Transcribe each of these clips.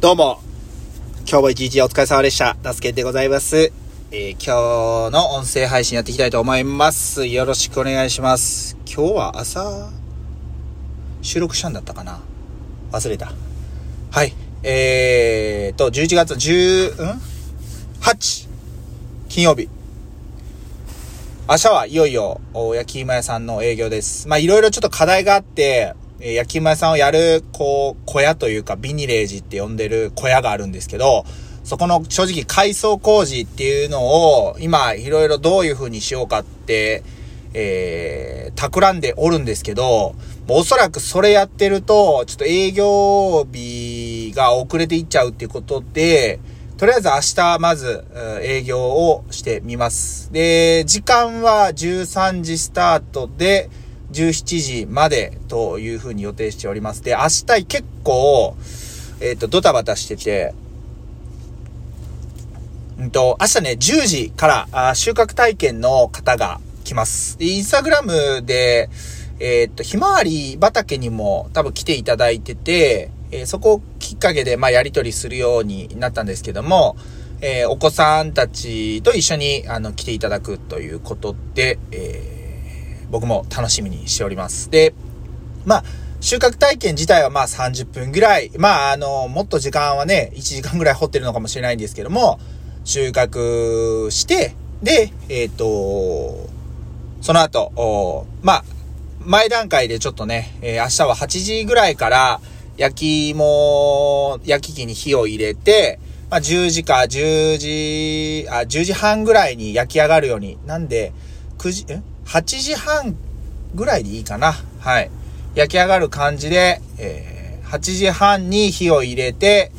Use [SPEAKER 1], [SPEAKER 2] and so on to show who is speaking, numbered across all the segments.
[SPEAKER 1] どうも、今日も一日お疲れ様でした。ダスケンでございます。えー今日の音声配信やっていきたいと思います。よろしくお願いします。今日は朝、収録したんだったかな忘れた。はい。えーと、11月10、ん ?8! 金曜日。明日はいよいよ、焼き芋屋さんの営業です。まあ、いろいろちょっと課題があって、え焼き芋屋さんをやる、こう、小屋というか、ビニレージって呼んでる小屋があるんですけど、そこの正直改装工事っていうのを、今、いろいろどういう風にしようかって、えー、企んでおるんですけど、おそらくそれやってると、ちょっと営業日が遅れていっちゃうっていうことで、とりあえず明日まず営業をしてみます。で、時間は13時スタートで17時までというふうに予定しております。で、明日結構、えっ、と、ドタバタしてて、うんと、明日ね、10時からあ収穫体験の方が来ます。で、インスタグラムで、えっ、と、ひまわり畑にも多分来ていただいてて、えーそこをきっかけで、まあ、やりとりするようになったんですけども、えーお子さんたちと一緒に、あの、来ていただくということで、えー僕も楽しみにしております。で、まあ、収穫体験自体はまあ30分ぐらい、まああの、もっと時間はね、1時間ぐらい掘ってるのかもしれないんですけども、収穫して、で、えっ、と、その後、まあ、前段階でちょっとね、えー明日は8時ぐらいから焼き芋、焼き器に火を入れて、まあ、10時か10時、あ、10時半ぐらいに焼き上がるように、なんで、9時、え ?8 時半ぐらいでいいかな。はい。焼き上がる感じで、えー8時半に火を入れて、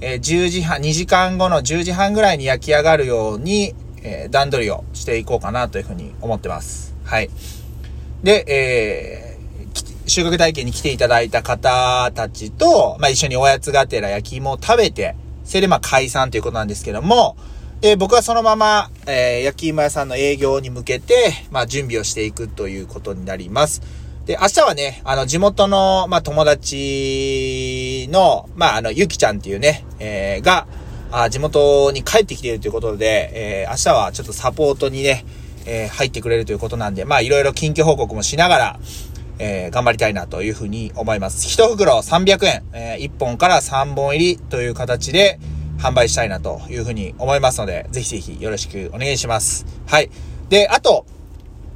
[SPEAKER 1] えー10時半、2時間後の10時半ぐらいに焼き上がるように、えー段取りをしていこうかなというふうに思ってます。はい。で、えー収穫体験に来ていただいた方たちと、まあ、一緒におやつがてら焼き芋を食べて、それでま解散ということなんですけども、で、僕はそのまま、えー焼き芋屋さんの営業に向けて、まあ、準備をしていくということになります。で、明日はね、あの、地元の、まあ、友達の、まあ、あの、ゆきちゃんっていうね、えーが、あ地元に帰ってきているということで、えー明日はちょっとサポートにね、えー入ってくれるということなんで、まあ、いろいろ近況報告もしながら、えー頑張りたいなというふうに思います。一袋300円、え1本から3本入りという形で販売したいなというふうに思いますので、ぜひぜひよろしくお願いします。はい。で、あと、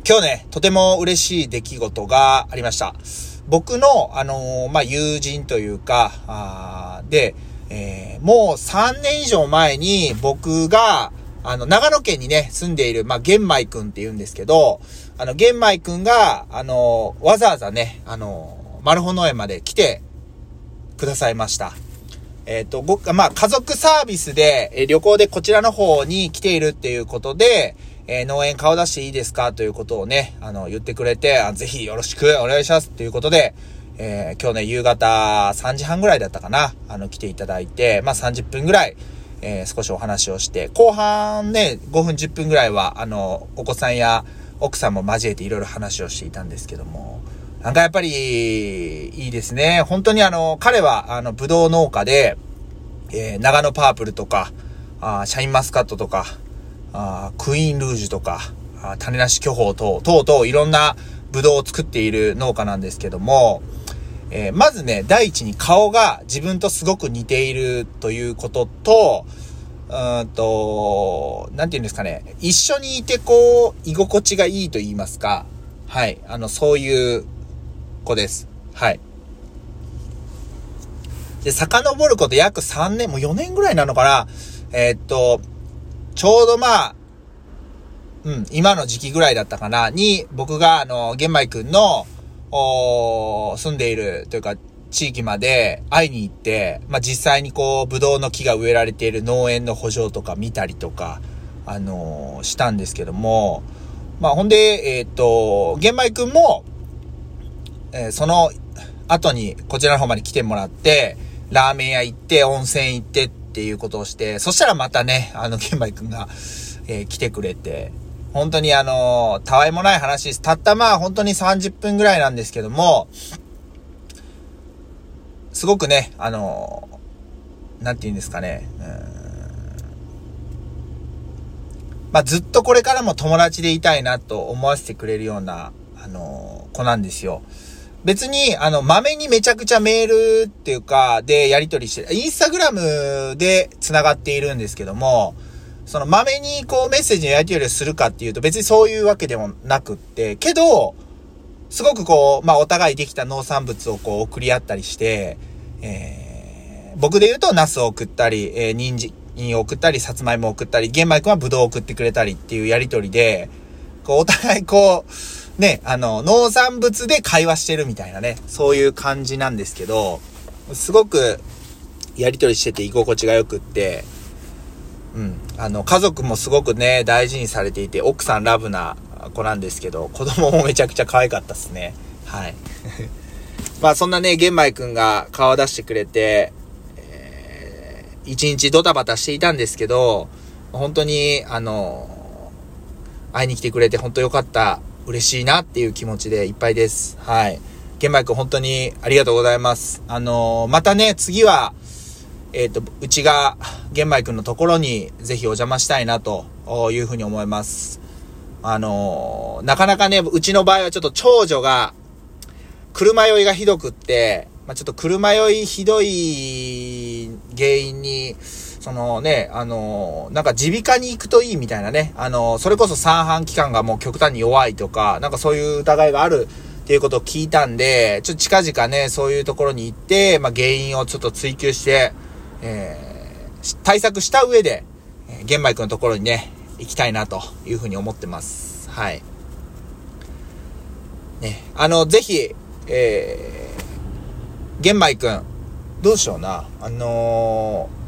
[SPEAKER 1] 今日ね、とても嬉しい出来事がありました。僕の、あのーまあ、友人というか、あで、えーもう3年以上前に僕が、あの、長野県にね、住んでいる、まあ、玄米くんって言うんですけど、あの、玄米くんが、あのーわざわざね、あのーマルホ農園まで来てくださいました。えっ、と、僕、まあ、家族サービスで、え旅行でこちらの方に来ているっていうことで、えー農園顔出していいですかということをね、あの、言ってくれて、あぜひよろしくお願いしますということで、えー今日ね、夕方3時半ぐらいだったかな、あの、来ていただいて、まあ、30分ぐらい、えー少しお話をして、後半ね、5分10分ぐらいは、あの、お子さんや奥さんも交えていろいろ話をしていたんですけども、なんかやっぱり、いいですね。本当にあの、彼は、あの、ブドウ農家で、えー長野パープルとか、あシャインマスカットとか、あクイーンルージュとか、あ種なし巨峰等、等々いろんなブドウを作っている農家なんですけども、えーまずね、第一に顔が自分とすごく似ているということと、うんと、なんて言うんですかね、一緒にいてこう、居心地がいいと言いますか、はい、あの、そういう子です。はい。で、遡ること約3年、もう4年ぐらいなのかなえーっと、ちょうどまあ、うん、今の時期ぐらいだったかな、に、僕が、あの、玄米くんの、おー住んでいる、というか、地域まで会いに行って、まあ、実際にこう、ブドウの木が植えられている農園の補助とか見たりとか、あのーしたんですけども、まあ、ほんで、えーっと、玄米くんも、えーその後にこちらの方まで来てもらって、ラーメン屋行って、温泉行ってっていうことをして、そしたらまたね、あの、玄米くんが、えー来てくれて、本当にあの、たわいもない話です。たったまあ本当に30分ぐらいなんですけども、すごくね、あの、なんて言うんですかね。まあ、ずっとこれからも友達でいたいなと思わせてくれるような、あの、子なんですよ。別に、あの、豆にめちゃくちゃメールっていうか、でやり取りして、インスタグラムで繋がっているんですけども、その豆にこうメッセージのやり取りをするかっていうと別にそういうわけでもなくって、けど、すごくこう、まあお互いできた農産物をこう送り合ったりして、えー、僕で言うとナスを送ったり、えー、人参を送ったり、さつまいもを送ったり、玄米くんはブドウを送ってくれたりっていうやりとりで、こうお互いこう、ね、あの、農産物で会話してるみたいなね、そういう感じなんですけど、すごくやりとりしてて居心地が良くって、うん。あの、家族もすごくね、大事にされていて、奥さんラブな子なんですけど、子供もめちゃくちゃ可愛かったっすね。はい。まあそんなね、玄米くんが顔出してくれて、えー、一日ドタバタしていたんですけど、本当に、あの、会いに来てくれて本当よかった。嬉しいなっていう気持ちでいっぱいです。はい。玄米くん本当にありがとうございます。あのまたね、次は、えっ、ー、と、うちが玄米くんのところにぜひお邪魔したいなというふうに思います。あのー、なかなかね、うちの場合はちょっと長女が、車酔いがひどくって、まあ、ちょっと車酔いひどい原因に、そのね、あのー、なんか耳鼻科に行くといいみたいなね、あのー、それこそ三半規管がもう極端に弱いとか、なんかそういう疑いがあるっていうことを聞いたんで、ちょっと近々ね、そういうところに行って、まあ、原因をちょっと追求して、えー、対策した上で、えー、玄米くんのところにね、行きたいなというふうに思ってます。はい。ね、あの、ぜひ、えー、玄米くん、どうしような、あのー、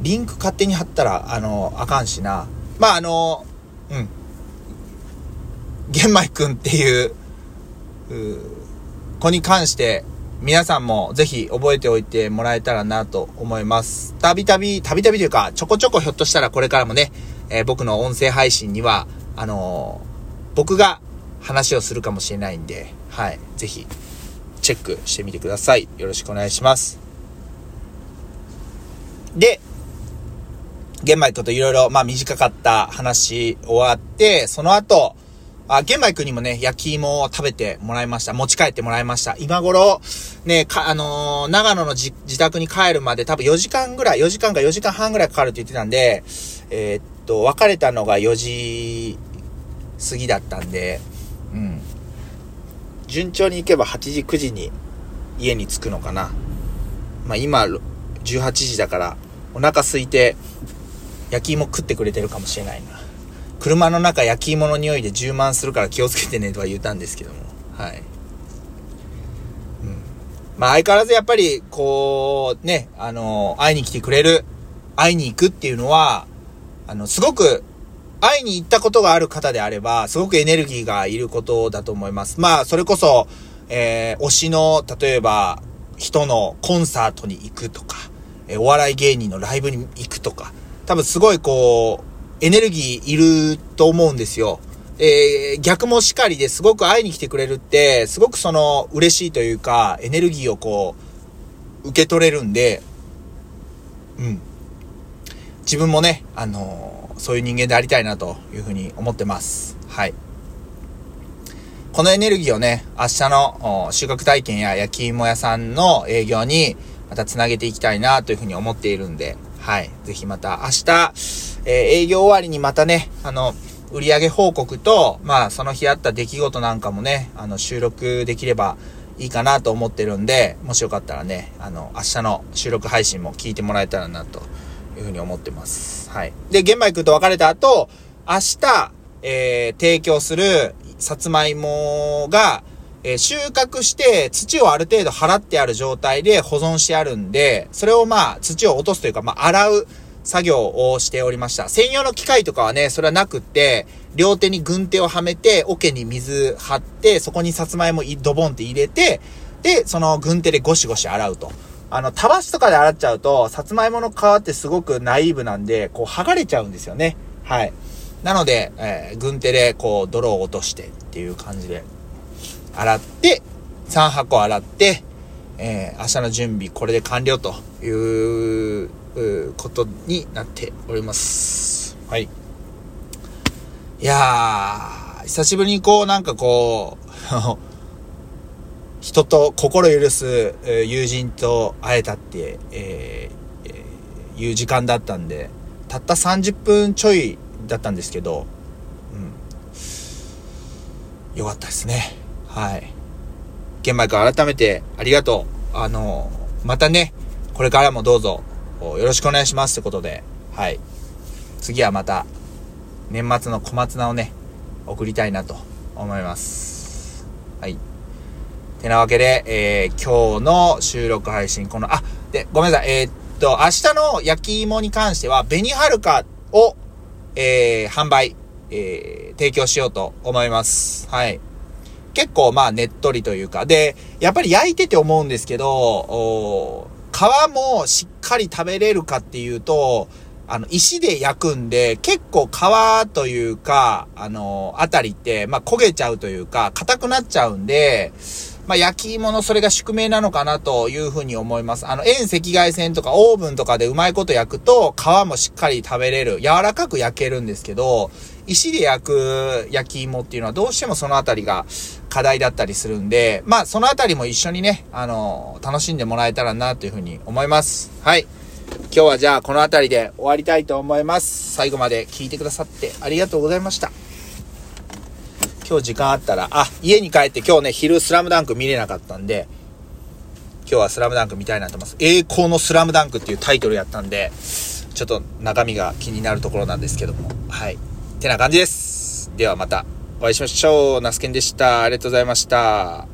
[SPEAKER 1] リンク勝手に貼ったら、あの、あかんしな。まあ、あの、うん。玄米くんっていう、う子に関して、皆さんもぜひ覚えておいてもらえたらなと思います。たびたび、たびたびというか、ちょこちょこひょっとしたらこれからもね、えー、僕の音声配信には、あのー、僕が話をするかもしれないんで、はい、ぜひ、チェックしてみてください。よろしくお願いします。で、玄米君といろいろ、まあ短かった話終わって、その後、あ、玄米くんにもね、焼き芋を食べてもらいました。持ち帰ってもらいました。今頃、ね、か、あのー、長野の自宅に帰るまで多分4時間ぐらい、4時間か4時間半ぐらいかかるって言ってたんで、えー、っと、別れたのが4時過ぎだったんで、うん。順調に行けば8時、9時に家に着くのかな。まあ今、18時だから、お腹空いて、焼き芋食ってくれてるかもしれないな。車の中焼き芋の匂いで充満するから気をつけてねとは言ったんですけども。はい。うん。まあ相変わらずやっぱり、こう、ね、あの、会いに来てくれる、会いに行くっていうのは、あの、すごく、会いに行ったことがある方であれば、すごくエネルギーがいることだと思います。まあ、それこそ、えー、推しの、例えば、人のコンサートに行くとか、え、お笑い芸人のライブに行くとか、多分すごいこう、エネルギーいると思うんですよ。えー、逆もしかりですごく会いに来てくれるって、すごくその嬉しいというか、エネルギーをこう、受け取れるんで、うん。自分もね、あのー、そういう人間でありたいなというふうに思ってます。はい。このエネルギーをね、明日の収穫体験や焼き芋屋さんの営業にまた繋げていきたいなというふうに思っているんで、はい。ぜひまた明日、えー、営業終わりにまたね、あの、売上報告と、まあ、その日あった出来事なんかもね、あの、収録できればいいかなと思ってるんで、もしよかったらね、あの、明日の収録配信も聞いてもらえたらな、というふうに思ってます。はい。で、玄米くんと別れた後、明日、えー、提供するさつまいもが、え、収穫して土をある程度払ってある状態で保存してあるんで、それをまあ土を落とすというか、まあ洗う作業をしておりました。専用の機械とかはね、それはなくって、両手に軍手をはめて、桶に水張って、そこにさつまいもドボンって入れて、で、その軍手でゴシゴシ洗うと。あの、たわしとかで洗っちゃうと、さつまいもの皮ってすごくナイーブなんで、こう剥がれちゃうんですよね。はい。なので、えー、軍手でこう泥を落としてっていう感じで洗って、3箱洗って、えー、明日の準備これで完了ということになっております。はい。いやー、久しぶりにこう、なんかこう 人と心許す友人と会えたって、えー、いう時間だったんで、たった30分ちょいだったんですけど、うん。よかったですね。はい。玄米君改めてありがとう。あの、またね、これからもどうぞよろしくお願いしますってことで、はい。次はまた、年末の小松菜をね、送りたいなと思います。はい。てなわけで、えー、今日の収録配信、この、あ、で、ごめんなさい、えー、っと、明日の焼き芋に関しては、紅はるかを、えー、販売、えー、提供しようと思います。はい。結構まあねっとりというか、で、やっぱり焼いてて思うんですけど、皮もしっかり食べれるかっていうと、あの、石で焼くんで、結構皮というか、あの、あたりって、まあ、焦げちゃうというか、硬くなっちゃうんで、まあ、焼き芋のそれが宿命なのかなというふうに思います。あの、遠赤外線とかオーブンとかでうまいこと焼くと、皮もしっかり食べれる。柔らかく焼けるんですけど、石で焼く焼き芋っていうのはどうしてもそのあたりが課題だったりするんで、まあ、そのあたりも一緒にね、あの、楽しんでもらえたらなというふうに思います。はい。今日はじゃあこの辺りで終わりたいと思います。最後まで聞いてくださってありがとうございました。今日時間あったら、あ、家に帰って今日ね、昼スラムダンク見れなかったんで、今日はスラムダンク見たいなと思います。栄光のスラムダンクっていうタイトルやったんで、ちょっと中身が気になるところなんですけども、はい。ってな感じです。ではまたお会いしましょう。ナスケンでした。ありがとうございました。